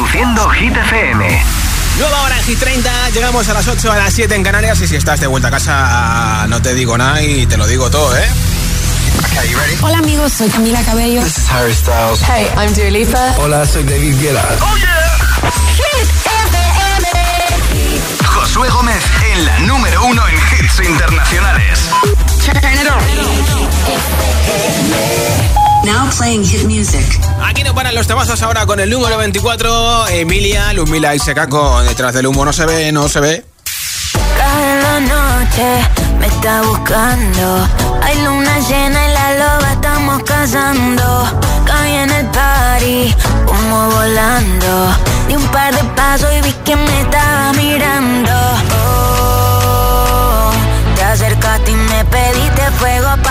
Reproduciendo Hit FM. Nueva hora en Hit 30, llegamos a las 8 a las 7 en Canarias y si estás de vuelta a casa no te digo nada y te lo digo todo, ¿eh? Hola amigos, soy Camila Cabello. This is Harry Styles. Hey, I'm Dua Lipa. Hola, soy David Guetta. Oh yeah. Hit FM. Josué Gómez en la número uno en hits internacionales. Now playing hit music. Aquí no paran los temazos ahora con el número 24, Emilia, Lumila y Secaco. Detrás del humo no se ve, no se ve. Cada noche me está buscando. Hay luna llena y la loba estamos cazando. Caí en el party, como volando. Di un par de pasos y vi que me estaba mirando. Oh, te acercaste y me pediste fuego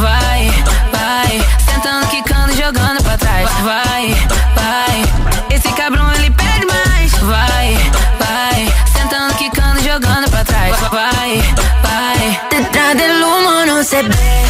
Vai, vai, sentando, quicando, jogando pra trás. Vai, baby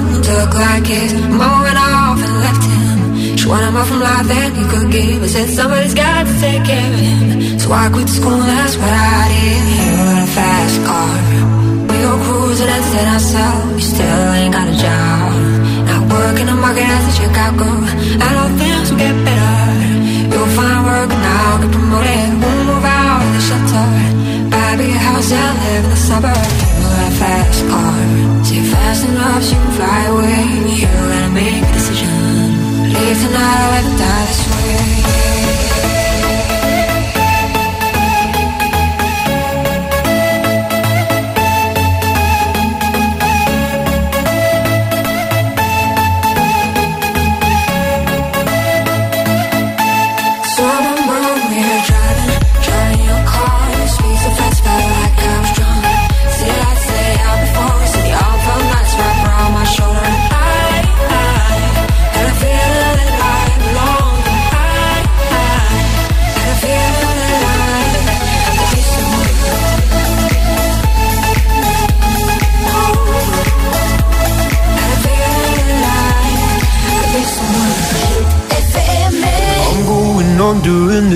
Body's too young to look like. Mama went off and left him. She wanted more from life than he could give. I said somebody's got to take care of him. So I quit school, that's what I did. You got a fast car. We go cruising and set ourselves. You still ain't got a job. Not working the market as a Chicago. I know things will get better. You'll find work now, get promoted. We'll move out of the shelter. Buy a house and live in the suburbs. You got a fast car. See fast enough so you can fly away. You gotta make a decision. Leave tonight or die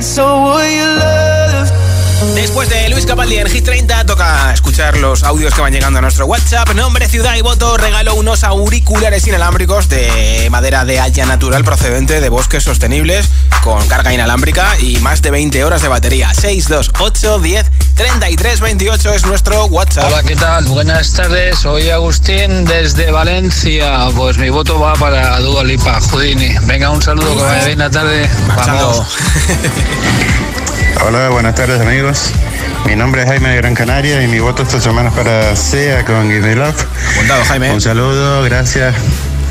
so will you Después de Luis Capaldi en Hit 30, toca escuchar los audios que van llegando a nuestro WhatsApp. Nombre, ciudad y voto. Regalo unos auriculares inalámbricos de madera de haya natural procedente de bosques sostenibles con carga inalámbrica y más de 20 horas de batería. 628 10 33 28 es nuestro WhatsApp. Hola, ¿qué tal? Buenas tardes, soy Agustín desde Valencia. Pues mi voto va para Dua Lipa, Houdini. Venga, un saludo, que vaya bien la tarde. Marchando. Vamos. Hola, buenas tardes amigos. Mi nombre es Jaime de Gran Canaria y mi voto esta semana es para SEA con Give Me Love. Apuntado, Jaime. Un saludo, gracias.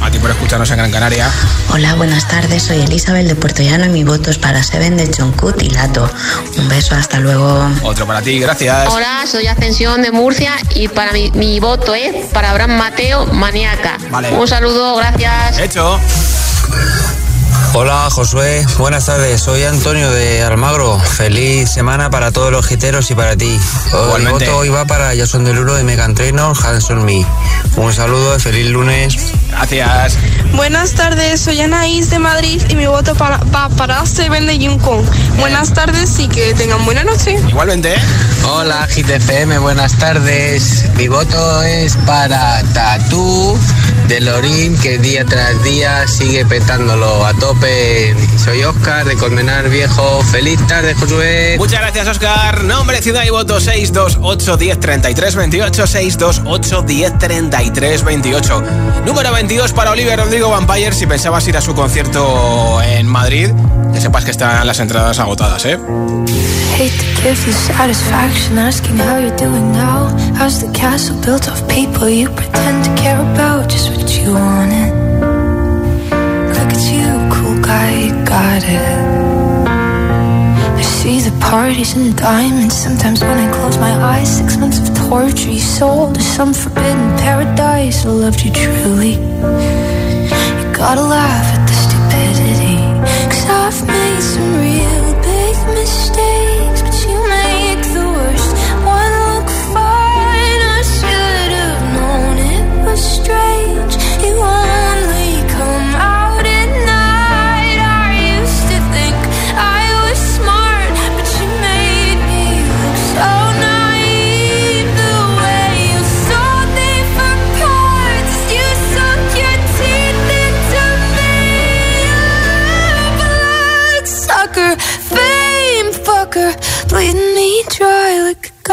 A ti por escucharnos en Gran Canaria. Hola, buenas tardes. Soy Elizabeth de Puerto Llano y mi voto es para Seven de Jonkut y Lato. Un beso, hasta luego. Otro para ti, gracias. Hola, soy Ascensión de Murcia y para mi, mi voto es para Abraham Mateo Maniaca. Vale. Un saludo, gracias. Hecho. Hola Josué, buenas tardes, soy Antonio de Almagro. Feliz semana para todos los giteros y para ti. Mi voto hoy va para Jason Delulo de Megan Trainor, Hanson Me. Un saludo y feliz lunes. Gracias. Buenas tardes, soy Anaís de Madrid y mi voto para, va para Seven de Yukon. Buenas tardes y que tengan buena noche. Igualmente. Hola GTFM, buenas tardes. Mi voto es para Tatú de Lorín, que día tras día sigue petándolo a tope. Soy Oscar de Colmenar Viejo. Feliz tarde, Josué. Muchas gracias, Oscar. Nombre, ciudad y voto 628 10 33 28 628 10 33 28. Número 22 para Oliver Rodrigo Vampire. Si pensabas ir a su concierto en Madrid, que sepas que están las entradas agotadas, ¿eh? Hate to give you satisfaction asking how you're doing now. How's the castle built of people you pretend to care about? Just what you wanted. Look at you, cool guy, you got it. I see the parties and the diamonds. Sometimes when I close my eyes, six months of torture you sold to some forbidden paradise. I loved you truly. You gotta laugh at the stupidity. Cause I've made some real big mistakes,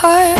heart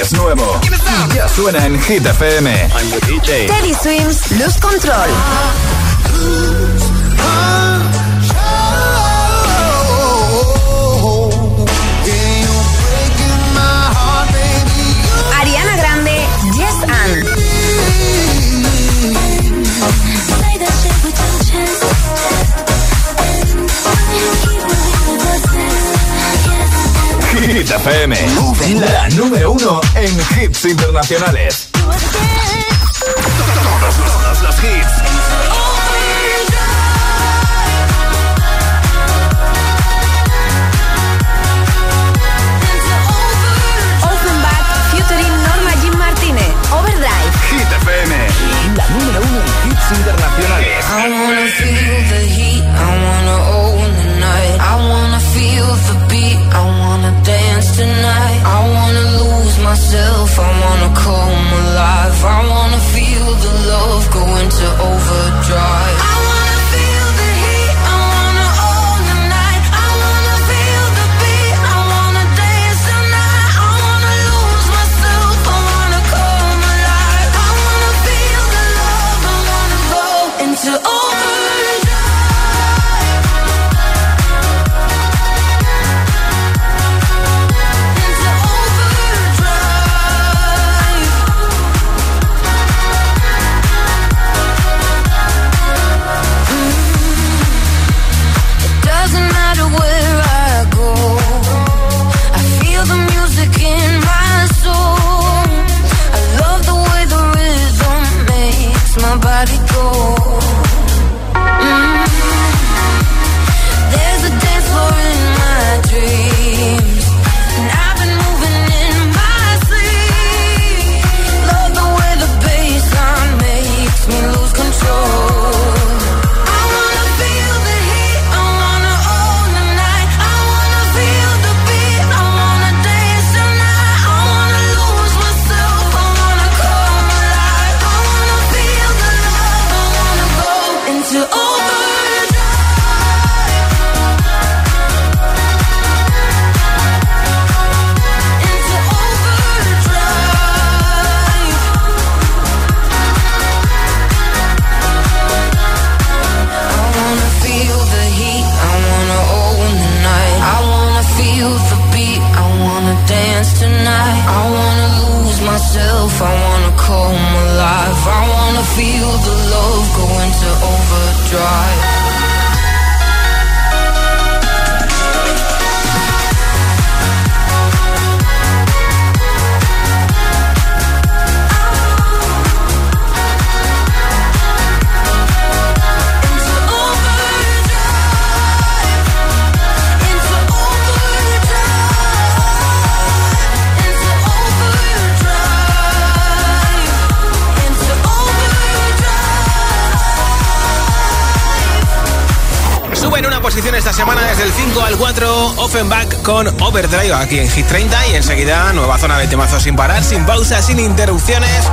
es nuevo. Ya suena en Hit FM. Teddy Swims, Luz Control. Hit FM. La número uno en hits internacionales. Todos, todos los hits. Offenbach, featuring Norma Jean Martínez. Overdrive. Hit FM. La número uno en hits internacionales. I wanna feel the heat, I wanna own the night. I wanna feel the beat, I wanna tonight. I wanna lose myself, I wanna come alive. I wanna feel the love go into overdrive. Aquí en Hit 30 y enseguida nueva zona de temazos sin parar, sin pausa, sin interrupciones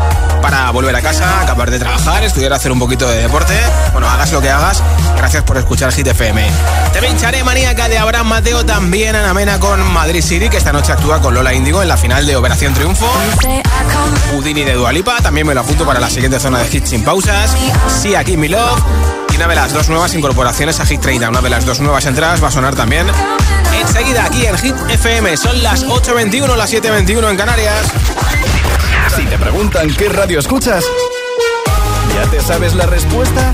para volver a casa, acabar de trabajar, estudiar, hacer un poquito de deporte. Bueno, hagas lo que hagas. Gracias por escuchar Hit FM. Te pincharé maníaca de Abraham Mateo también en Amena con Madrid City que esta noche actúa con Lola Índigo en la final de Operación Triunfo. Udini de Dualipa, también me lo apunto para la siguiente zona de Hit sin pausas. Sí, aquí mi love. Y una de las dos nuevas incorporaciones a Hit 30, una de las dos nuevas entradas va a sonar también enseguida aquí en Hit FM. Son las 8.21, las 7.21 en Canarias. Si te preguntan qué radio escuchas, ¿ya te sabes la respuesta?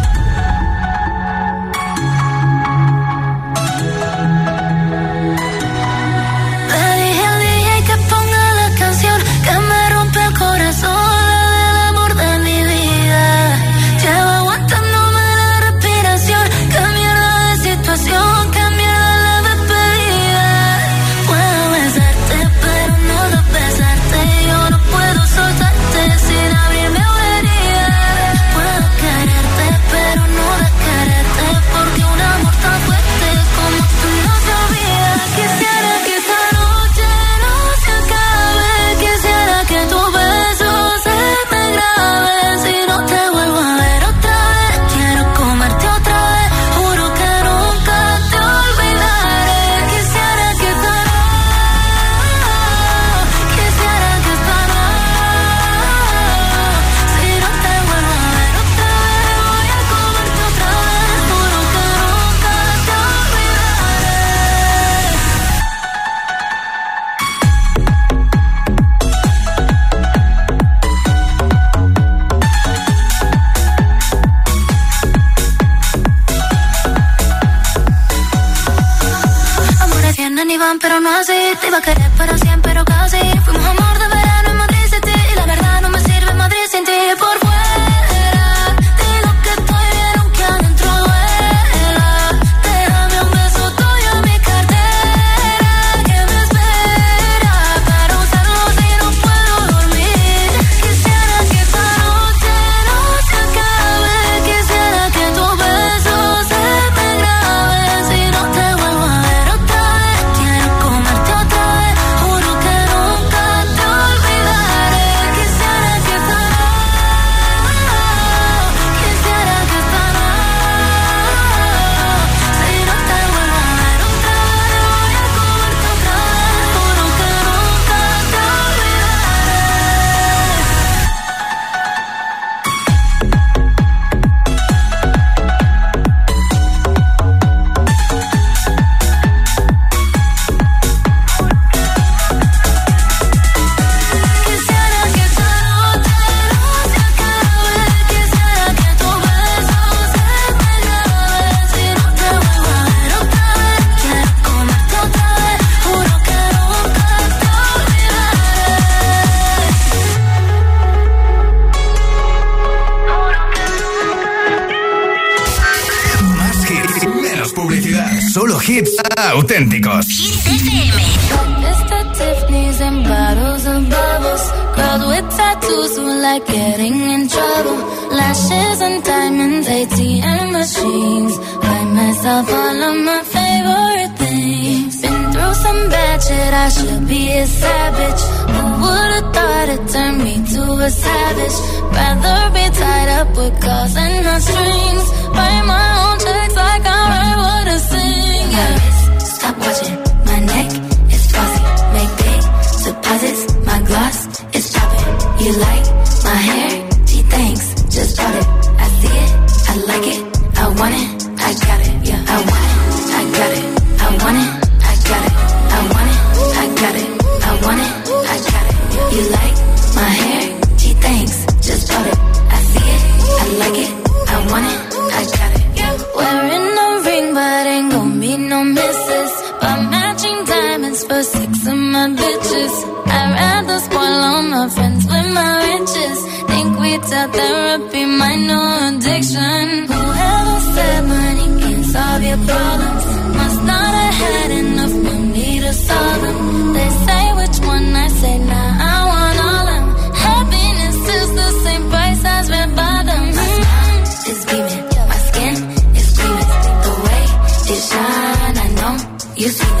Auténticos. Think we tell therapy my new addiction. Whoever said money can solve your problems must not have had enough money to solve them. They say which one I say nah, I want all them. Happiness is the same price as red bottoms. My smile is beaming, my skin is gleaming. The way it shine, I know you seen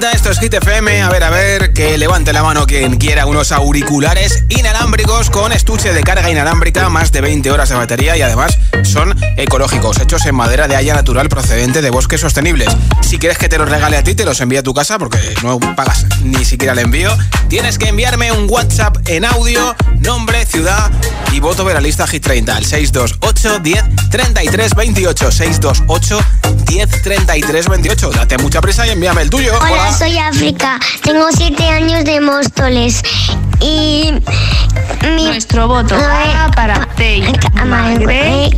that esto es Hit FM. A ver, a ver, que levante la mano quien quiera unos auriculares inalámbricos con estuche de carga inalámbrica, más de 20 horas de batería y además son ecológicos, hechos en madera de haya natural procedente de bosques sostenibles. Si quieres que te los regale a ti, te los envío a tu casa porque no pagas ni siquiera el envío. Tienes que enviarme un WhatsApp en audio, nombre, ciudad y voto veralista Hit 30 al 628 10 33 28 628 10 33 28. Date mucha prisa y envíame el tuyo. Hola, soy África. Tengo siete años de Móstoles. Y mi... Nuestro voto va para Tay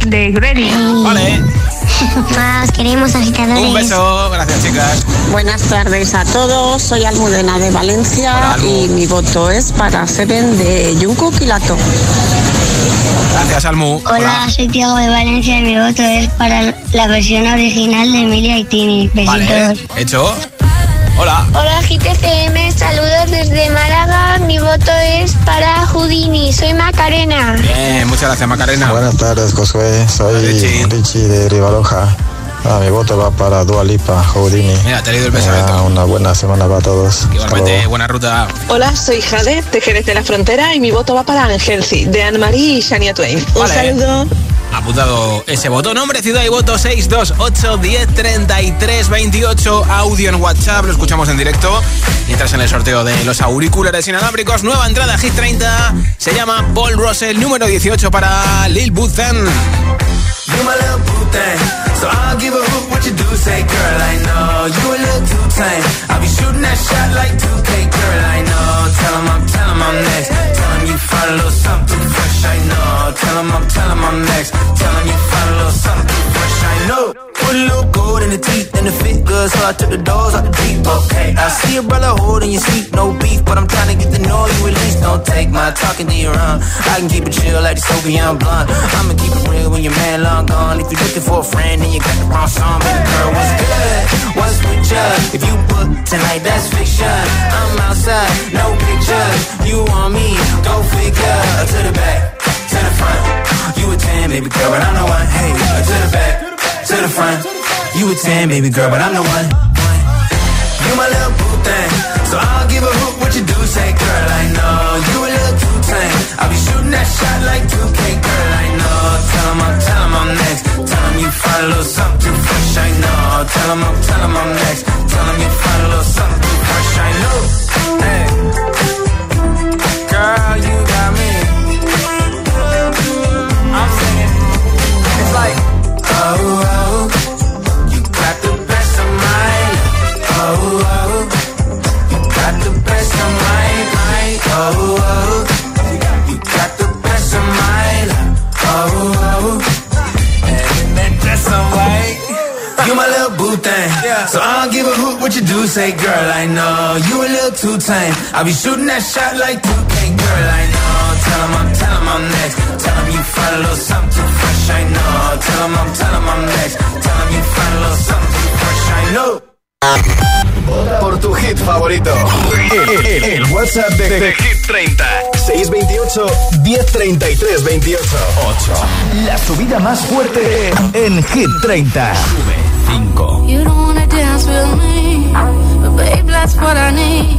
de Grady. Vale. Más queremos agitadores. Un beso, gracias chicas. Buenas tardes a todos, soy Almudena de Valencia y mi voto es para Seven de Junco Quilato. Gracias, Almu. Hola, soy Tiago de Valencia y mi voto es para la versión original de Emilia y Tini. Besitos. Vale, hecho. Hola. Hola GTCM, saludos desde Málaga. Mi voto es para Houdini. Soy Macarena. Bien, muchas gracias, Macarena. Buenas tardes, Josué. Soy Richie, de Rivaloja. Ah, mi voto va para Dua Lipa, Houdini. Mira, te he leído el pensamiento. Ah, una buena semana para todos. Igualmente, buena ruta. Hola, soy Jade de Jerez de la Frontera y mi voto va para Angelci, de Anne-Marie y Shania Twain. Un Vale. saludo. Apuntado ese voto. Nombre, ciudad y voto 628 10 33 28. Audio en WhatsApp. Lo escuchamos en directo. Mientras en el sorteo de los auriculares inalámbricos. Nueva entrada Hit 30. Se llama Paul Russell. Número 18 para Lil Button. You my little boo thing. So I'll give a hoot what you do say, girl. I know you a little too tame. I'll be shooting that shot like 2K, girl. I know. Tell 'em I'm, tell 'em I'm next. Tell 'em you find a little something fresh. I know. Tell 'em I'm, tell 'em I'm next. Tell 'em you find a little something fresh. I know. Put a little gold in the teeth and the fit good, so I took the doors out the deep. Okay, I see a brother holding your seat, no beef, but I'm trying to get you at least. Don't take my talking to your own. I can keep it chill like the Soviet blunt. I'ma keep it real when your man long gone. If you're looking for a friend and you got the wrong song, baby girl, what's good? What's with you? If you book tonight, that's fiction. I'm outside, no pictures. You want me? Go figure. To the back, to the front. You a 10, baby girl, but I'm the one. Hey, to the back. A ten, baby girl, but I'm the one. You my little boo thing, so I don't give a hoot what you do. Say, girl, I know you a little too tame. I'll be shooting that shot like 2K, girl, I know. Tell 'em I'm, tell 'em I'm next. Tell 'em you find a little something fresh, I know. Tell 'em I'm, tell 'em I'm next. Tell 'em you find a little something fresh, I know. Oh, oh, you got the best of mine. Oh, oh, and in that dress so white. You my little boo thing, so I don't give a hoot what you do. Say, girl, I know you a little too tame. I'll be shooting that shot like 2K, girl, I know. Tell 'em I'm, tell 'em I'm next. Tell 'em you find a little something too fresh, I know. Tell 'em I'm, tell 'em I'm next. Tell 'em you find a little something too fresh, I know. Por tu hit favorito. El, el- el WhatsApp de, de Hit 30. 628 1033 28. 8. La subida más fuerte en Hit 30. 5. You don't wanna dance with me, but babe, that's what I need.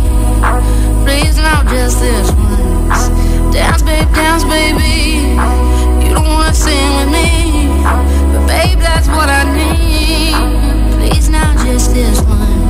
Please, not just this once. Dance, babe, dance, baby. You don't wanna sing with me, but babe, that's what I need. just this one.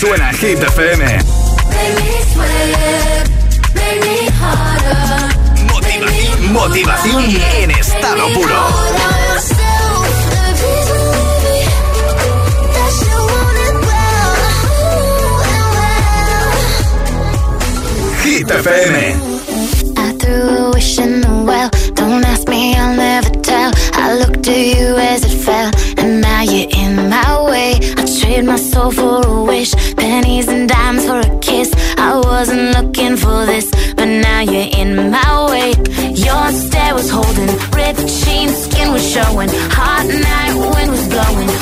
Suena Hit FM. Motivación, motivación en estado puro. Hit FM. I threw a wish in the well. Don't ask me, I'll never tell. I looked to you as it fell, and now you're in my way. I trade my soul for a wish, pennies and dimes for a kiss. I wasn't looking for this, but now you're in my way. Your stare was holding, ripped jeans, skin was showing. Hot night, wind was blowing.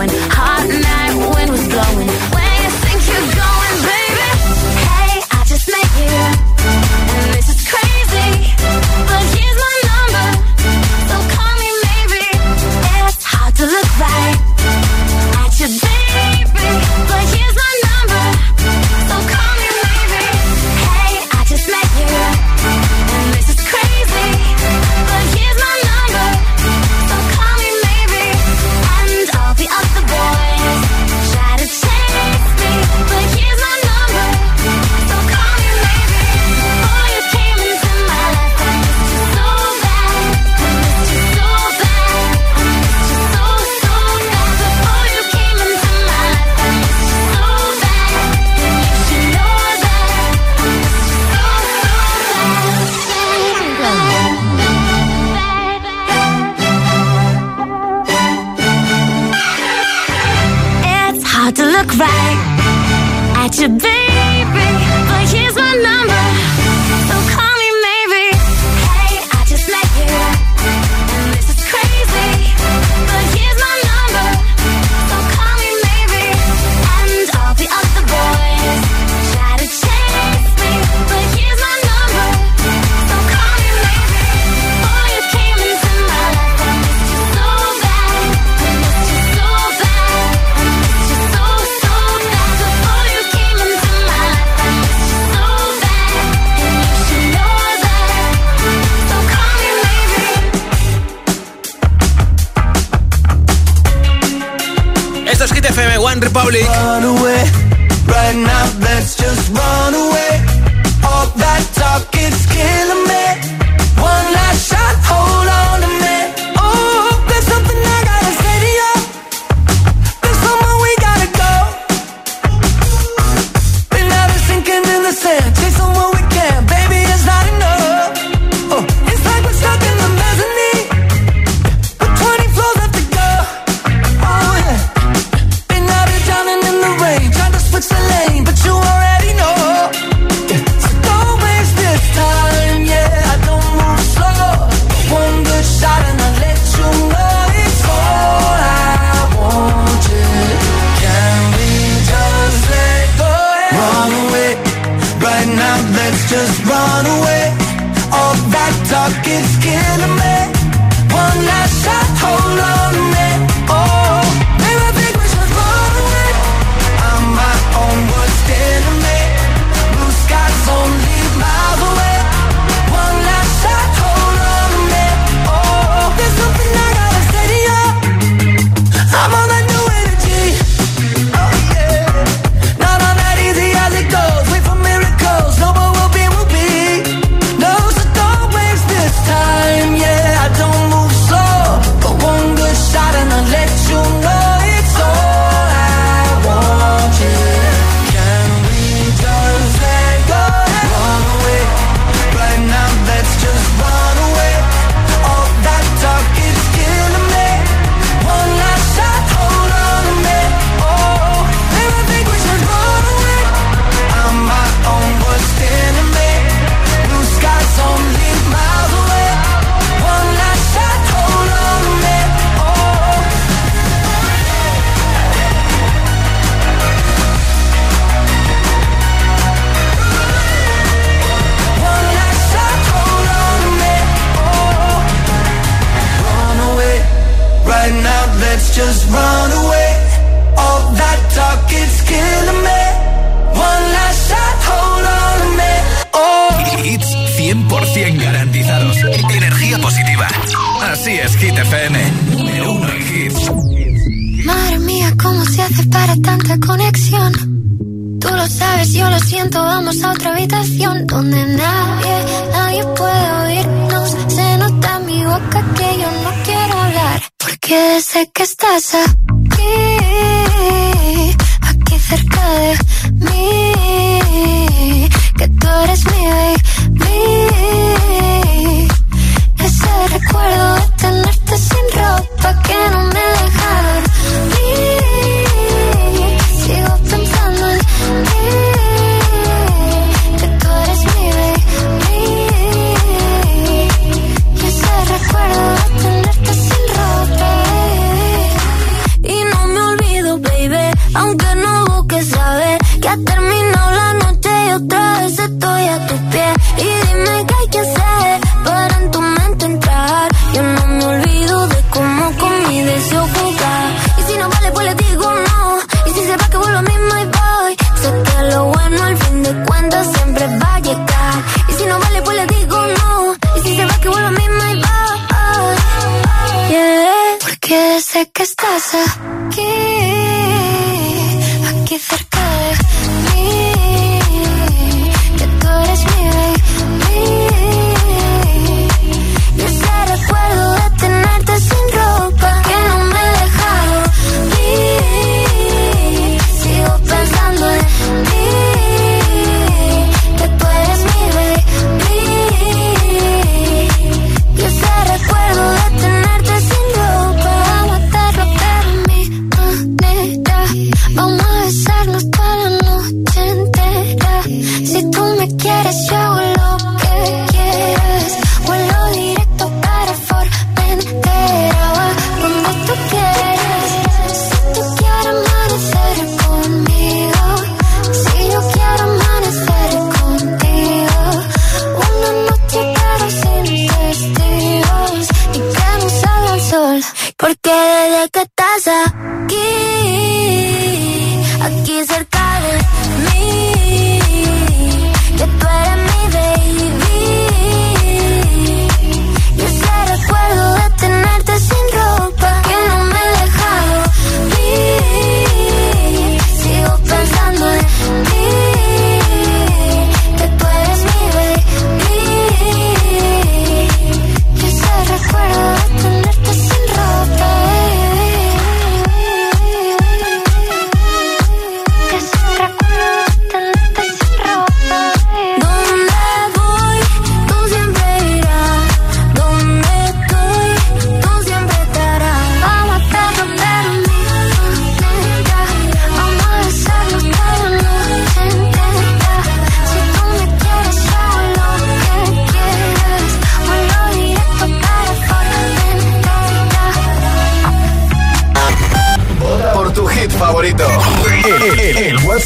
going high. Republic. sé que estás aquí, aquí cerca.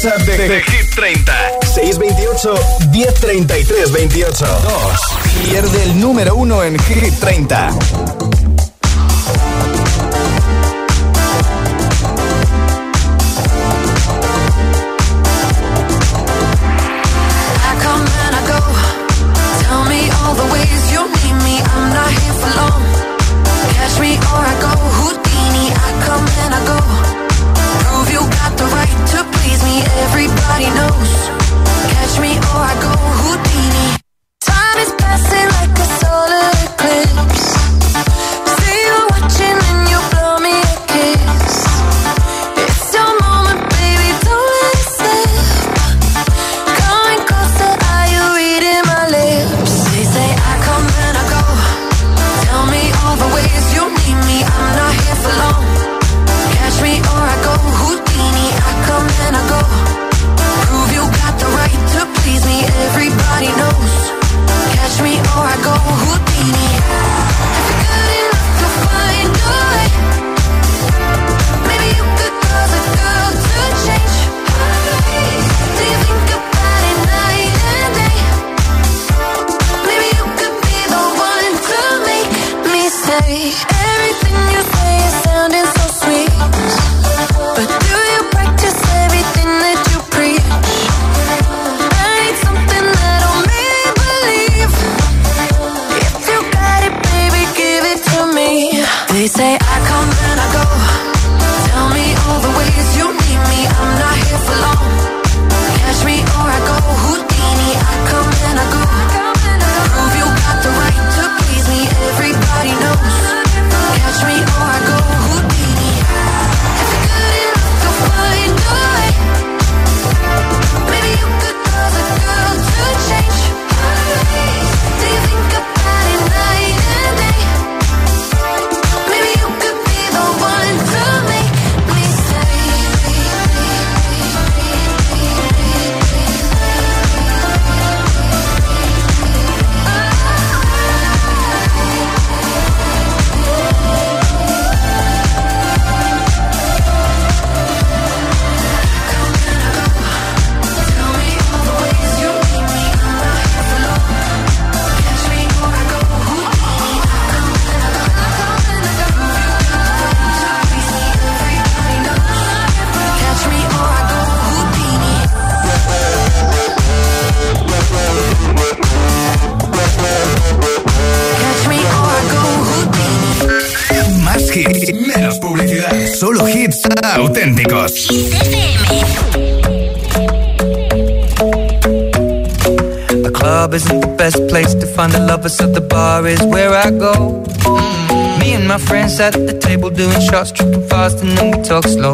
De, de, de Hit 30. 628 1033 28. 2. Pierde el número 1 en Hit 30. The lovers, at the bar is where I go. Mm. Me and my friends at the table doing shots, tripping fast, and then we talk slow.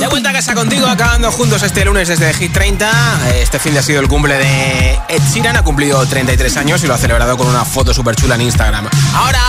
De vuelta a casa contigo, acabando juntos este lunes desde Hit 30. Este fin de ha sido el cumple de Ed Sheeran, ha cumplido 33 años y lo ha celebrado con una foto súper chula en Instagram. Ahora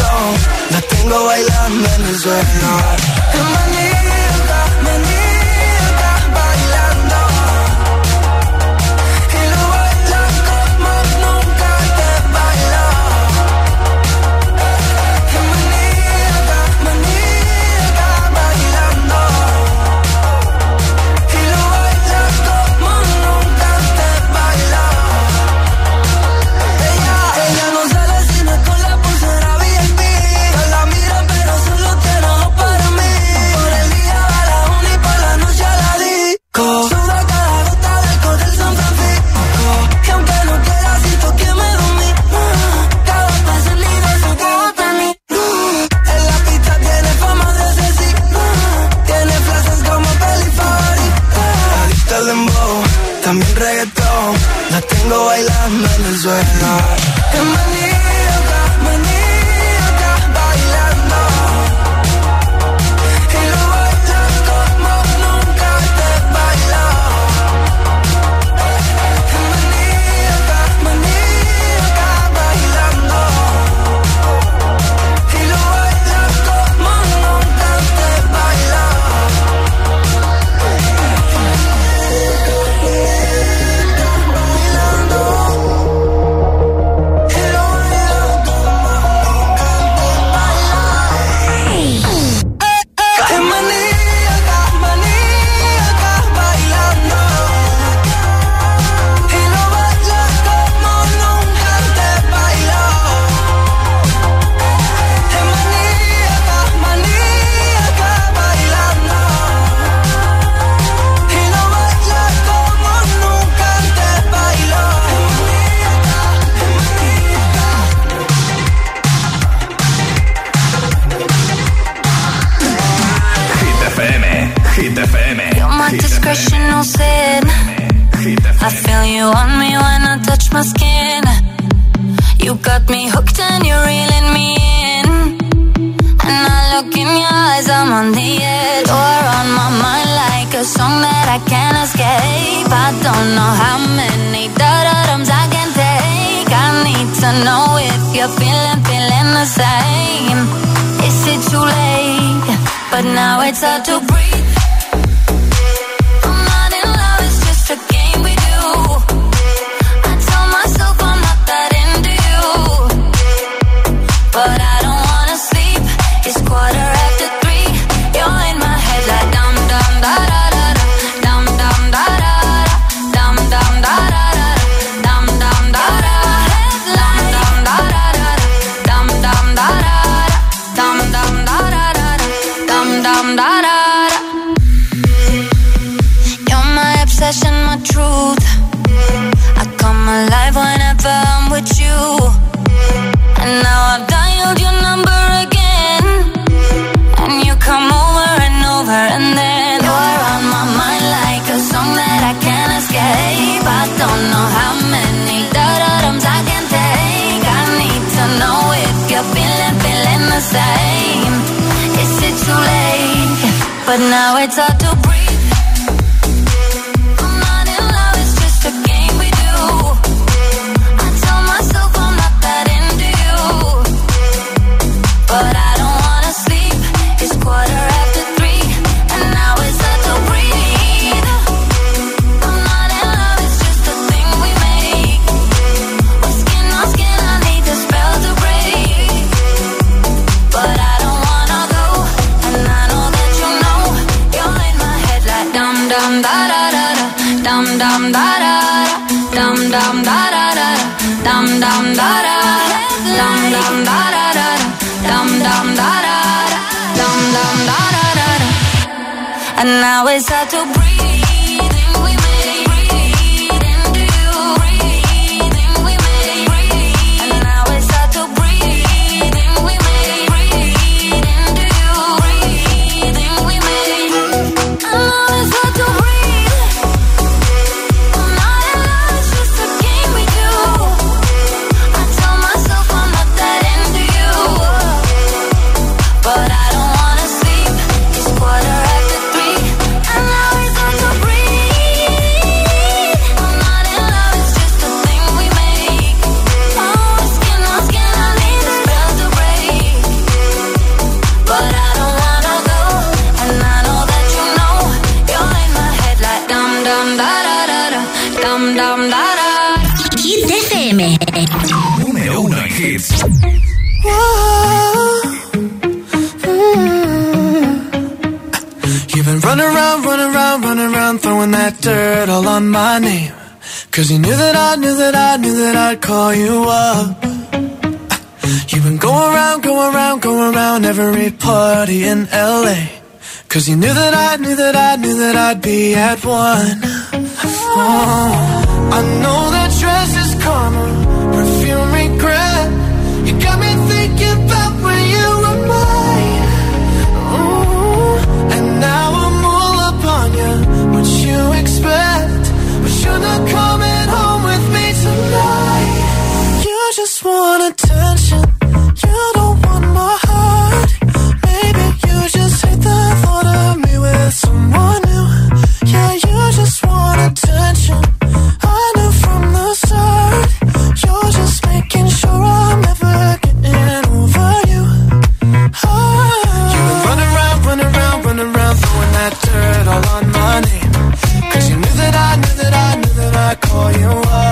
La tengo bailando en el suelo. party in LA. Cause you knew that I knew that I knew that I'd be at one. Oh, I know that dress is karma on my name. Cause you knew that I knew that I knew that I call you up.